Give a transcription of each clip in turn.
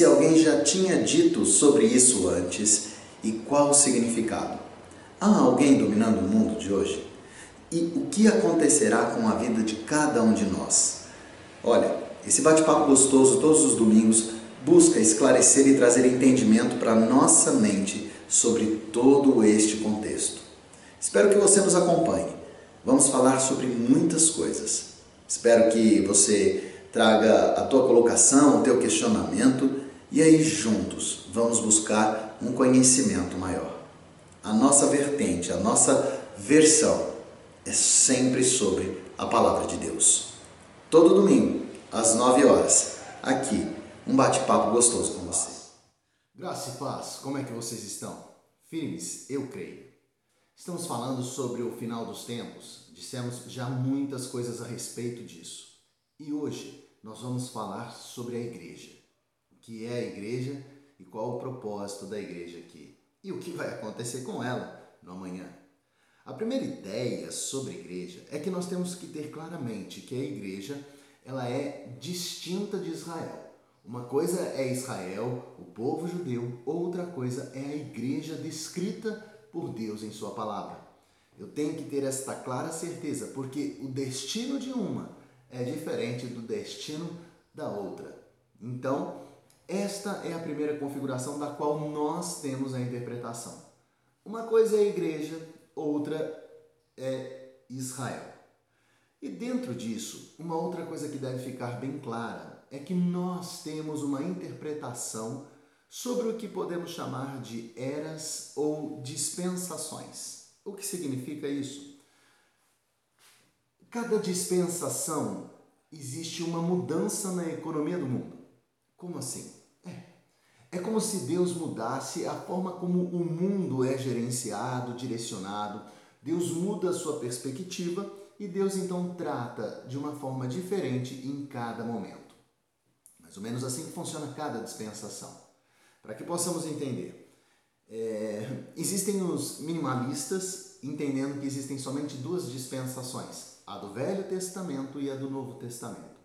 Se alguém já tinha dito sobre isso antes e qual o significado. Há alguém dominando o mundo de hoje? E o que acontecerá com a vida de cada um de nós? Olha, esse bate-papo gostoso todos os domingos busca esclarecer e trazer entendimento para nossa mente sobre todo este contexto. Espero que você nos acompanhe. Vamos falar sobre muitas coisas. Espero que você traga a tua colocação, o teu questionamento e aí juntos vamos buscar um conhecimento maior. A nossa vertente, a nossa versão é sempre sobre a palavra de Deus. Todo domingo, às 9 horas, aqui, um bate-papo gostoso com você. Graça e paz, como é que vocês estão? Firmes, eu creio. Estamos falando sobre o final dos tempos, dissemos já muitas coisas a respeito disso. E hoje nós vamos falar sobre a igreja. Que é a igreja e qual o propósito da igreja aqui. E o que vai acontecer com ela no amanhã. A primeira ideia sobre igreja é que nós temos que ter claramente que a igreja ela é distinta de Israel. Uma coisa é Israel, o povo judeu, outra coisa é a igreja descrita por Deus em sua palavra. Eu tenho que ter esta clara certeza, porque o destino de uma é diferente do destino da outra. Então, esta é a primeira configuração da qual nós temos a interpretação. Uma coisa é a igreja, outra é Israel. E dentro disso, uma outra coisa que deve ficar bem clara é que nós temos uma interpretação sobre o que podemos chamar de eras ou dispensações. O que significa isso? Cada dispensação existe uma mudança na economia do mundo. Como assim? É. Como se Deus mudasse a forma como o mundo é gerenciado, direcionado. Deus muda a sua perspectiva e Deus então trata de uma forma diferente em cada momento. Mais ou menos assim que funciona cada dispensação. Para que possamos entender, é, existem os minimalistas entendendo que existem somente duas dispensações, a do Velho Testamento e a do Novo Testamento.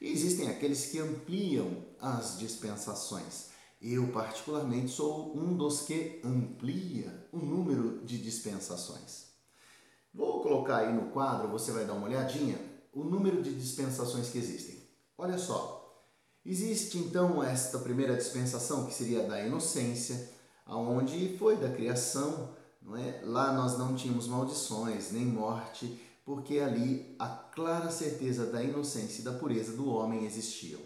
E existem aqueles que ampliam as dispensações. Eu, particularmente, sou um dos que amplia o número de dispensações. Vou colocar aí no quadro, você vai dar uma olhadinha, o número de dispensações que existem. Olha só, existe então esta primeira dispensação que seria da inocência, aonde foi da criação, não é? Lá nós não tínhamos maldições nem morte, porque ali a clara certeza da inocência e da pureza do homem existiam.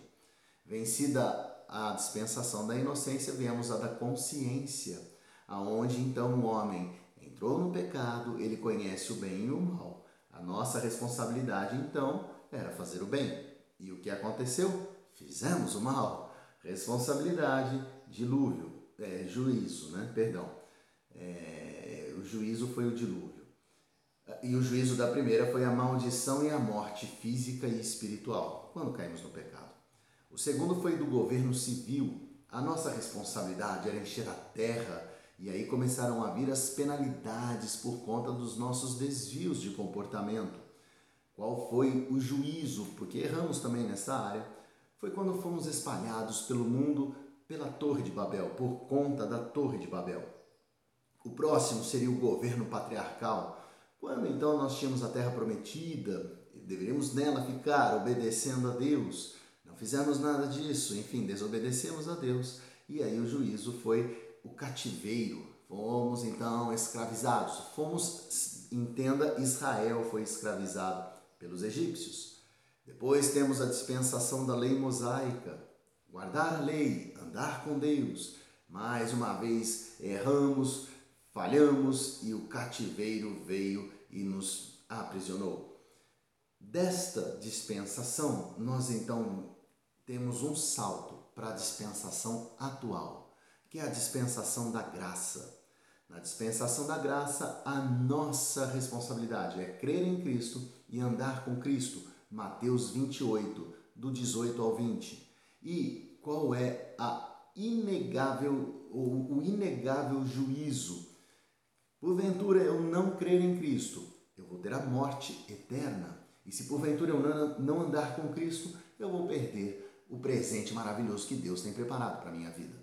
Vencida a dispensação da inocência, viemos a da consciência, aonde então o homem entrou no pecado, ele conhece o bem e o mal. A nossa responsabilidade então era fazer o bem. E o que aconteceu? Fizemos o mal. Responsabilidade, dilúvio, é, juízo, né? Perdão. É, o juízo foi o dilúvio. E o juízo da primeira foi a maldição e a morte física e espiritual, quando caímos no pecado. O segundo foi do governo civil. A nossa responsabilidade era encher a terra e aí começaram a vir as penalidades por conta dos nossos desvios de comportamento. Qual foi o juízo? Porque erramos também nessa área. Foi quando fomos espalhados pelo mundo pela Torre de Babel, por conta da Torre de Babel. O próximo seria o governo patriarcal, quando então nós tínhamos a terra prometida, deveríamos nela ficar obedecendo a Deus. Fizemos nada disso, enfim, desobedecemos a Deus. E aí o juízo foi o cativeiro. Fomos então escravizados. Fomos, entenda, Israel foi escravizado pelos egípcios. Depois temos a dispensação da lei mosaica, guardar a lei, andar com Deus. Mais uma vez erramos, falhamos e o cativeiro veio e nos aprisionou. Desta dispensação, nós então temos um salto para a dispensação atual que é a dispensação da graça. Na dispensação da graça, a nossa responsabilidade é crer em Cristo e andar com Cristo, Mateus 28, do 18 ao 20. E qual é a inegável ou o inegável juízo? Porventura eu não crer em Cristo, eu vou ter a morte eterna. E se porventura eu não andar com Cristo, eu vou perder o presente maravilhoso que Deus tem preparado para a minha vida.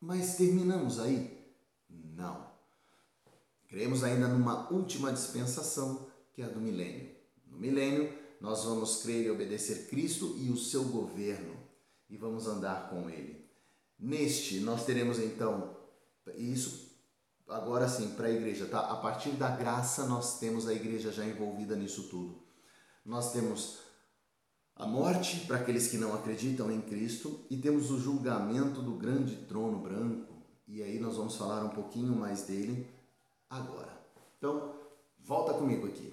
Mas terminamos aí? Não. Cremos ainda numa última dispensação, que é a do milênio. No milênio, nós vamos crer e obedecer Cristo e o seu governo e vamos andar com ele. Neste, nós teremos então, isso agora sim, para a igreja, tá? A partir da graça, nós temos a igreja já envolvida nisso tudo. Nós temos a morte para aqueles que não acreditam em Cristo e temos o julgamento do grande trono branco. E aí nós vamos falar um pouquinho mais dele agora. Então, volta comigo aqui.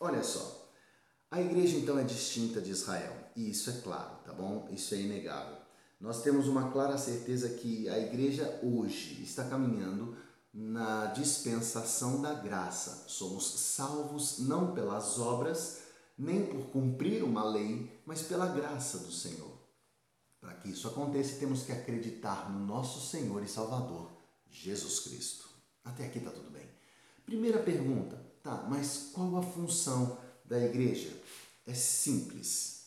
Olha só. A igreja então é distinta de Israel, e isso é claro, tá bom? Isso é inegável. Nós temos uma clara certeza que a igreja hoje está caminhando na dispensação da graça. Somos salvos não pelas obras, nem por cumprir uma lei, mas pela graça do Senhor. Para que isso aconteça, temos que acreditar no nosso Senhor e Salvador, Jesus Cristo. Até aqui está tudo bem. Primeira pergunta, tá, mas qual a função da igreja? É simples.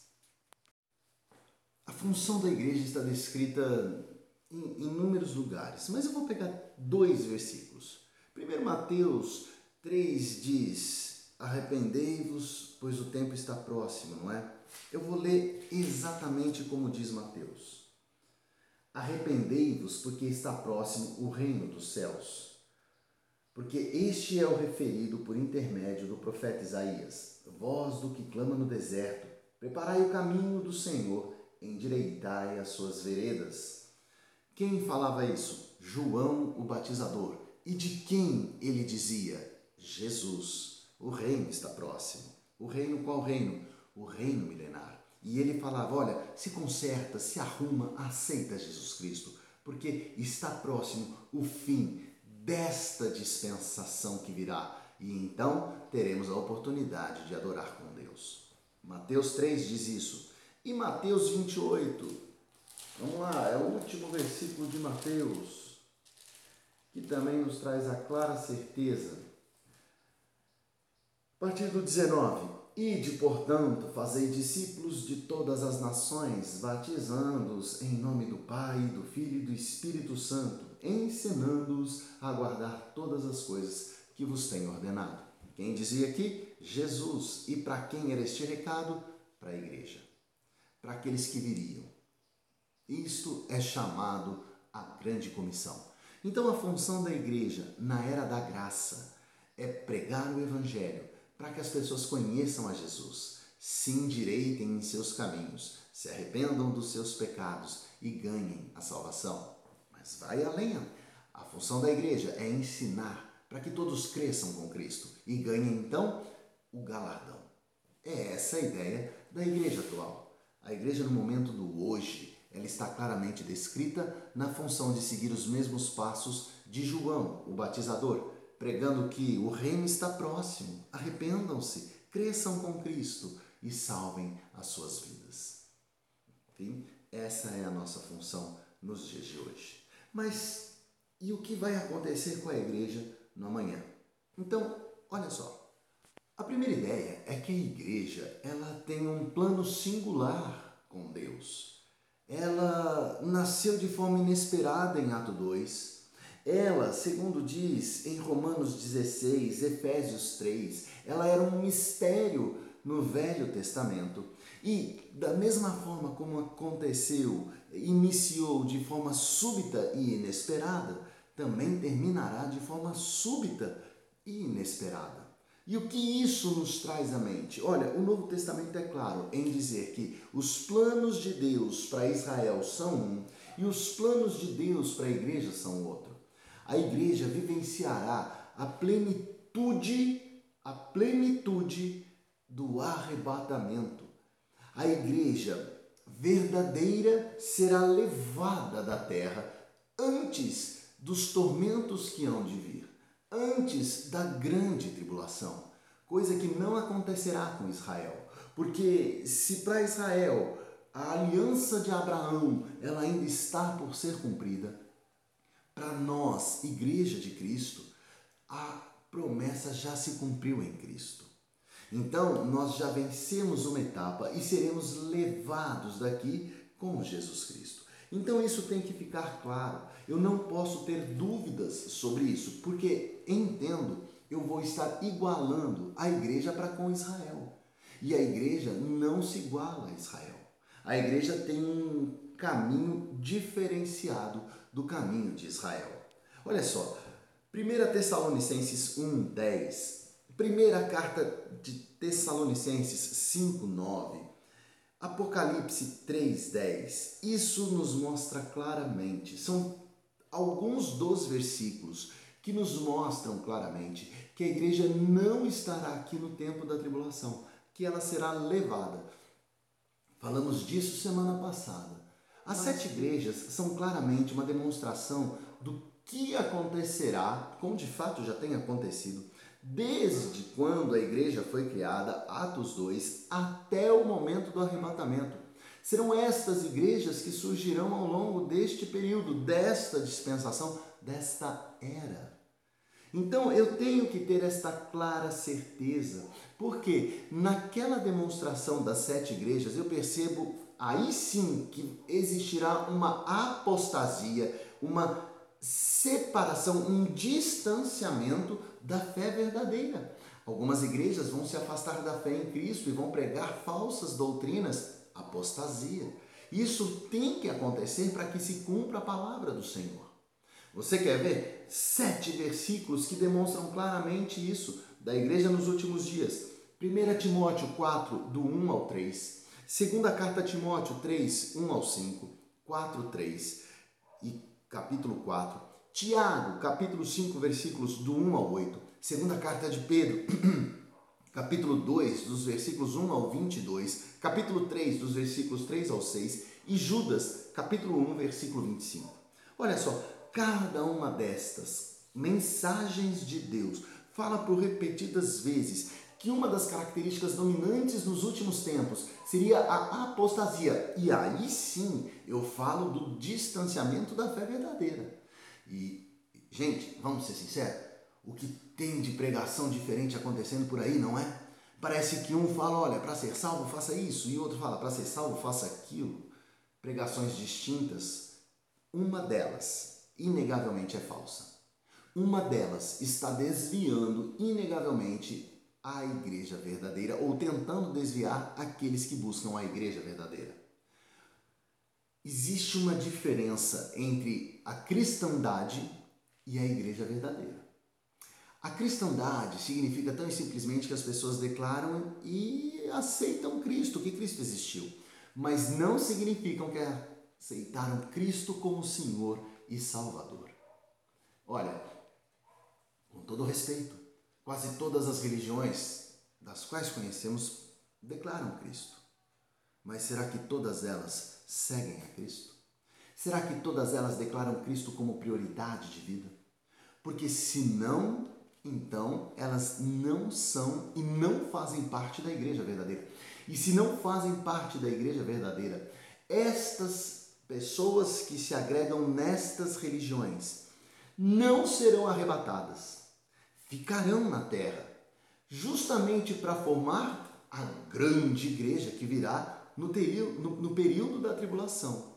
A função da igreja está descrita em inúmeros lugares, mas eu vou pegar dois versículos. Primeiro Mateus 3 diz: Arrependei-vos, pois o tempo está próximo, não é? Eu vou ler exatamente como diz Mateus. Arrependei-vos, porque está próximo o reino dos céus. Porque este é o referido por intermédio do profeta Isaías: Voz do que clama no deserto, preparai o caminho do Senhor, endireitai as suas veredas. Quem falava isso? João o batizador. E de quem ele dizia? Jesus. O reino está próximo. O reino qual reino? O reino milenar. E ele falava: olha, se conserta, se arruma, aceita Jesus Cristo, porque está próximo o fim desta dispensação que virá. E então teremos a oportunidade de adorar com Deus. Mateus 3 diz isso. E Mateus 28, Vamos lá, é o último versículo de Mateus, que também nos traz a clara certeza. A partir do 19: Ide, portanto, fazei discípulos de todas as nações, batizando-os em nome do Pai, do Filho e do Espírito Santo, ensinando-os a guardar todas as coisas que vos tenho ordenado. Quem dizia aqui? Jesus. E para quem era este recado? Para a igreja, para aqueles que viriam. Isto é chamado a grande comissão. Então, a função da igreja na era da graça é pregar o evangelho para que as pessoas conheçam a Jesus, se endireitem em seus caminhos, se arrependam dos seus pecados e ganhem a salvação. Mas vai além. A função da igreja é ensinar para que todos cresçam com Cristo e ganhem então o galardão. É essa a ideia da igreja atual. A igreja no momento do hoje ela está claramente descrita na função de seguir os mesmos passos de João, o batizador, pregando que o reino está próximo, arrependam-se, cresçam com Cristo e salvem as suas vidas. Enfim, essa é a nossa função nos dias de hoje. Mas e o que vai acontecer com a igreja no amanhã? Então, olha só. A primeira ideia é que a igreja ela tem um plano singular com Deus ela nasceu de forma inesperada em Ato 2. Ela, segundo diz em Romanos 16, Efésios 3, ela era um mistério no Velho Testamento. E da mesma forma como aconteceu, iniciou de forma súbita e inesperada, também terminará de forma súbita e inesperada. E o que isso nos traz à mente? Olha, o Novo Testamento é claro em dizer que os planos de Deus para Israel são um e os planos de Deus para a igreja são outro. A igreja vivenciará a plenitude, a plenitude do arrebatamento. A igreja verdadeira será levada da terra antes dos tormentos que hão de vir antes da grande tribulação, coisa que não acontecerá com Israel, Porque se para Israel a aliança de Abraão ela ainda está por ser cumprida, para nós, igreja de Cristo, a promessa já se cumpriu em Cristo. Então, nós já vencemos uma etapa e seremos levados daqui como Jesus Cristo. Então, isso tem que ficar claro. Eu não posso ter dúvidas sobre isso, porque entendo, eu vou estar igualando a igreja para com Israel. E a igreja não se iguala a Israel. A igreja tem um caminho diferenciado do caminho de Israel. Olha só, 1 Tessalonicenses 1, 10, primeira carta de Tessalonicenses 5, 9, Apocalipse 3, 10, isso nos mostra claramente, são alguns dos versículos que nos mostram claramente que a igreja não estará aqui no tempo da tribulação, que ela será levada. Falamos disso semana passada. As sete igrejas são claramente uma demonstração do que acontecerá, como de fato já tem acontecido, desde quando a igreja foi criada, Atos 2, até o momento do arrebatamento. Serão estas igrejas que surgirão ao longo deste período, desta dispensação, desta era. Então eu tenho que ter esta clara certeza, porque naquela demonstração das sete igrejas eu percebo aí sim que existirá uma apostasia, uma separação, um distanciamento da fé verdadeira. Algumas igrejas vão se afastar da fé em Cristo e vão pregar falsas doutrinas, apostasia. Isso tem que acontecer para que se cumpra a palavra do Senhor. Você quer ver sete versículos que demonstram claramente isso da igreja nos últimos dias? 1 Timóteo 4, do 1 ao 3. Segunda carta a Timóteo 3, 1 ao 5. 4, 3. E capítulo 4. Tiago, capítulo 5, versículos do 1 ao 8. Segunda carta de Pedro, capítulo 2, dos versículos 1 ao 22. Capítulo 3, dos versículos 3 ao 6. E Judas, capítulo 1, versículo 25. Olha só, cada uma destas mensagens de Deus fala por repetidas vezes que uma das características dominantes nos últimos tempos seria a apostasia. E aí sim eu falo do distanciamento da fé verdadeira. E, gente, vamos ser sinceros, o que tem de pregação diferente acontecendo por aí, não é? Parece que um fala, olha, para ser salvo faça isso, e outro fala, para ser salvo faça aquilo. Pregações distintas. Uma delas, inegavelmente, é falsa. Uma delas está desviando, inegavelmente, a igreja verdadeira ou tentando desviar aqueles que buscam a igreja verdadeira. Existe uma diferença entre a cristandade e a igreja verdadeira. A cristandade significa tão simplesmente que as pessoas declaram e aceitam Cristo, que Cristo existiu, mas não significam que aceitaram Cristo como Senhor e Salvador. Olha, com todo respeito, Quase todas as religiões das quais conhecemos declaram Cristo. Mas será que todas elas seguem a Cristo? Será que todas elas declaram Cristo como prioridade de vida? Porque se não, então elas não são e não fazem parte da igreja verdadeira. E se não fazem parte da igreja verdadeira, estas pessoas que se agregam nestas religiões não serão arrebatadas ficarão na terra, justamente para formar a grande igreja que virá no, no, no período da tribulação.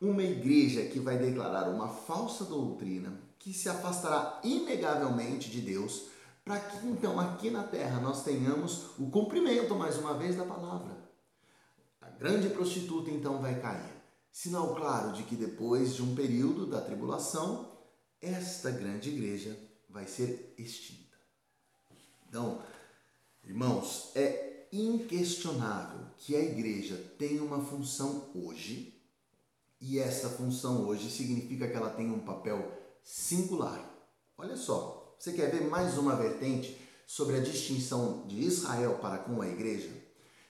Uma igreja que vai declarar uma falsa doutrina, que se afastará inegavelmente de Deus, para que então aqui na terra nós tenhamos o cumprimento, mais uma vez, da palavra. A grande prostituta então vai cair. Sinal claro de que depois de um período da tribulação, esta grande igreja vai ser extinta. Então, irmãos, é inquestionável que a igreja tem uma função hoje, e essa função hoje significa que ela tem um papel singular. Olha só, você quer ver mais uma vertente sobre a distinção de Israel para com a igreja?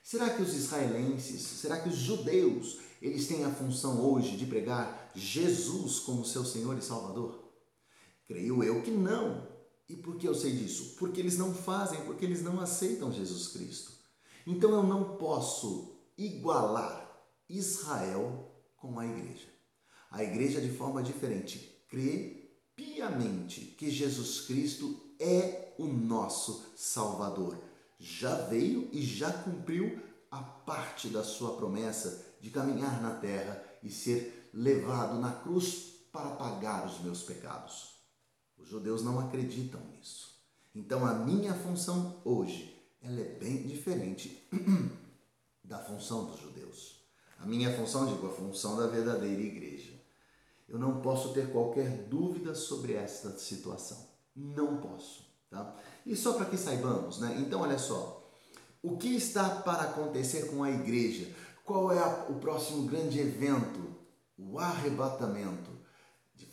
Será que os israelenses, será que os judeus, eles têm a função hoje de pregar Jesus como seu Senhor e Salvador? Creio eu que não. E por que eu sei disso? Porque eles não fazem, porque eles não aceitam Jesus Cristo. Então eu não posso igualar Israel com a igreja. A igreja, de forma diferente, crê piamente que Jesus Cristo é o nosso Salvador. Já veio e já cumpriu a parte da sua promessa de caminhar na terra e ser levado na cruz para pagar os meus pecados. Os judeus não acreditam nisso. Então a minha função hoje, ela é bem diferente da função dos judeus. A minha função, digo, a função da verdadeira igreja. Eu não posso ter qualquer dúvida sobre esta situação. Não posso, tá? E só para que saibamos, né? Então olha só, o que está para acontecer com a igreja? Qual é a, o próximo grande evento? O arrebatamento.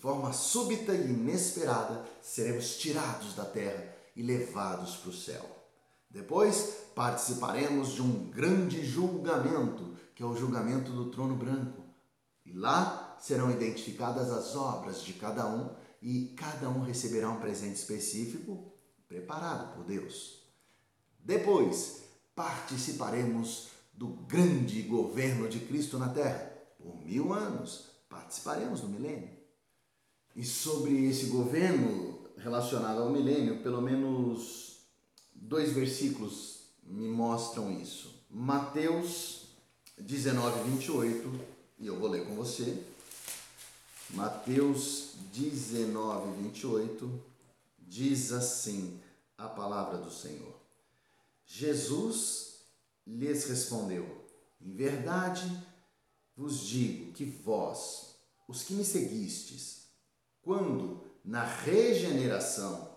Forma súbita e inesperada, seremos tirados da terra e levados para o céu. Depois, participaremos de um grande julgamento, que é o julgamento do trono branco. E lá serão identificadas as obras de cada um e cada um receberá um presente específico preparado por Deus. Depois, participaremos do grande governo de Cristo na terra. Por mil anos participaremos do milênio. E sobre esse governo relacionado ao milênio, pelo menos dois versículos me mostram isso. Mateus 19, 28, e eu vou ler com você. Mateus 19, 28 diz assim a palavra do Senhor. Jesus lhes respondeu: Em verdade vos digo que vós, os que me seguistes, quando na regeneração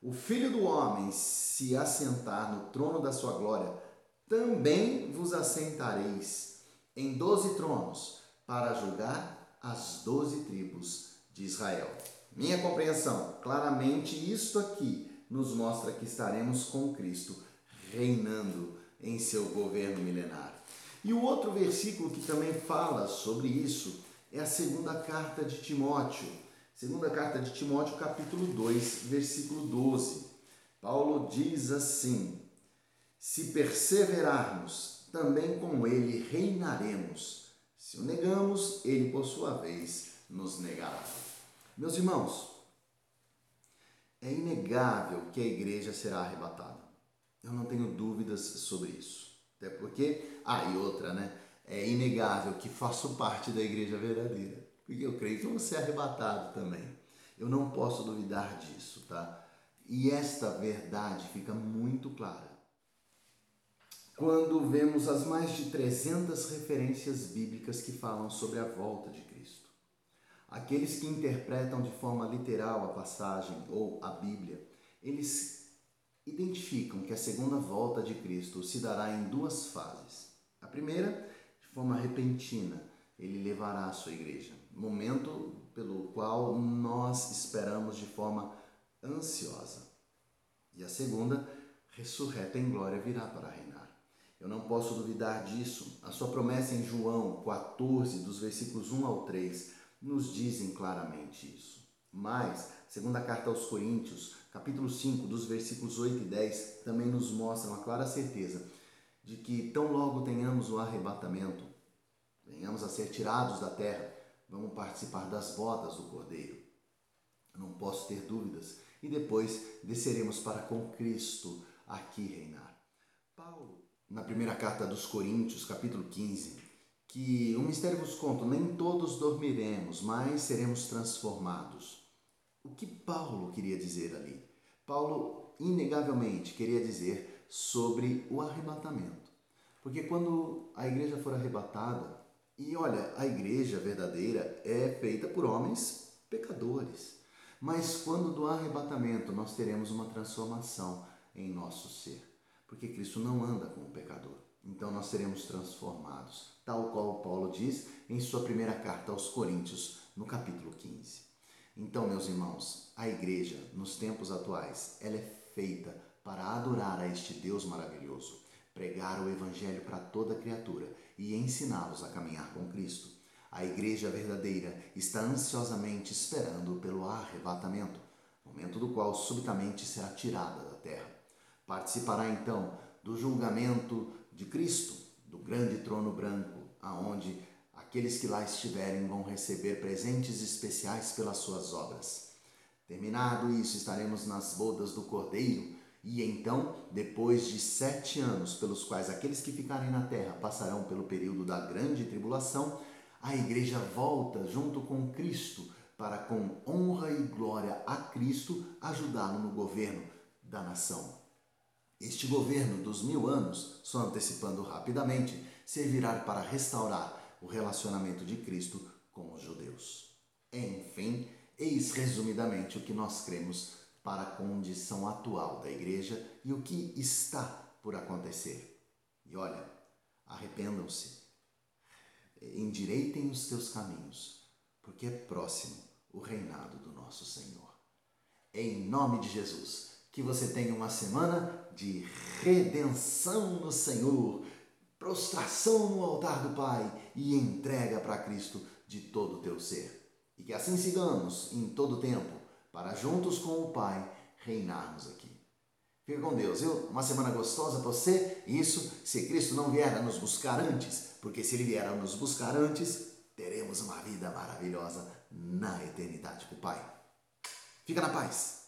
o Filho do Homem se assentar no trono da sua glória, também vos assentareis em doze tronos para julgar as doze tribos de Israel. Minha compreensão, claramente isto aqui nos mostra que estaremos com Cristo reinando em seu governo milenar. E o outro versículo que também fala sobre isso é a segunda carta de Timóteo. Segunda carta de Timóteo, capítulo 2, versículo 12. Paulo diz assim: Se perseverarmos, também com ele reinaremos. Se o negamos, ele por sua vez nos negará. Meus irmãos, é inegável que a igreja será arrebatada. Eu não tenho dúvidas sobre isso. Até porque, ah, e outra, né? É inegável que faço parte da igreja verdadeira. Porque eu creio que vou ser arrebatado também. Eu não posso duvidar disso, tá? E esta verdade fica muito clara quando vemos as mais de 300 referências bíblicas que falam sobre a volta de Cristo. Aqueles que interpretam de forma literal a passagem ou a Bíblia, eles identificam que a segunda volta de Cristo se dará em duas fases. A primeira, de forma repentina, ele levará a sua igreja, momento pelo qual nós esperamos de forma ansiosa. E a segunda, ressurreta em glória, virá para reinar. Eu não posso duvidar disso. A sua promessa em João 14, dos versículos 1 ao 3, nos dizem claramente isso. Mas, segunda carta aos Coríntios, capítulo 5, dos versículos 8 e 10, também nos mostra uma clara certeza de que tão logo tenhamos o arrebatamento, venhamos a ser tirados da terra, vamos participar das bodas do Cordeiro. Não posso ter dúvidas. E depois desceremos para com Cristo aqui reinar. Paulo, na primeira carta dos Coríntios, capítulo 15, que o mistério vos conto, nem todos dormiremos, mas seremos transformados o que Paulo queria dizer ali? Paulo, inegavelmente, queria dizer sobre o arrebatamento. Porque quando a igreja for arrebatada, e olha, a igreja verdadeira é feita por homens pecadores. Mas quando do arrebatamento nós teremos uma transformação em nosso ser. Porque Cristo não anda com o pecador. Então nós seremos transformados, tal qual Paulo diz em sua primeira carta aos Coríntios, no capítulo 15. Então, meus irmãos, a igreja, nos tempos atuais, ela é feita para adorar a este Deus maravilhoso, pregar o evangelho para toda criatura e ensiná-los a caminhar com Cristo. A igreja verdadeira está ansiosamente esperando pelo arrebatamento, momento do qual subitamente será tirada da terra. Participará então do julgamento de Cristo, do grande trono branco, aonde aqueles que lá estiverem vão receber presentes especiais pelas suas obras. Terminado isso, estaremos nas bodas do Cordeiro, e então, depois de sete anos, pelos quais aqueles que ficarem na terra passarão pelo período da grande tribulação, a igreja volta junto com Cristo para, com honra e glória a Cristo, ajudá-lo no governo da nação. Este governo dos mil anos, só antecipando rapidamente, servirá para restaurar o relacionamento de Cristo com os judeus. Enfim, eis resumidamente o que nós cremos para a condição atual da igreja e o que está por acontecer. E olha, arrependam-se, endireitem os teus caminhos, porque é próximo o reinado do nosso Senhor. Em nome de Jesus, que você tenha uma semana de redenção no Senhor, prostração no altar do Pai e entrega para Cristo de todo o teu ser. E que assim sigamos em todo o tempo para juntos com o Pai reinarmos aqui. Fica com Deus, viu? Uma semana gostosa para você. Isso se Cristo não vier a nos buscar antes, porque se Ele vier a nos buscar antes, teremos uma vida maravilhosa na eternidade com o Pai. Fica na paz.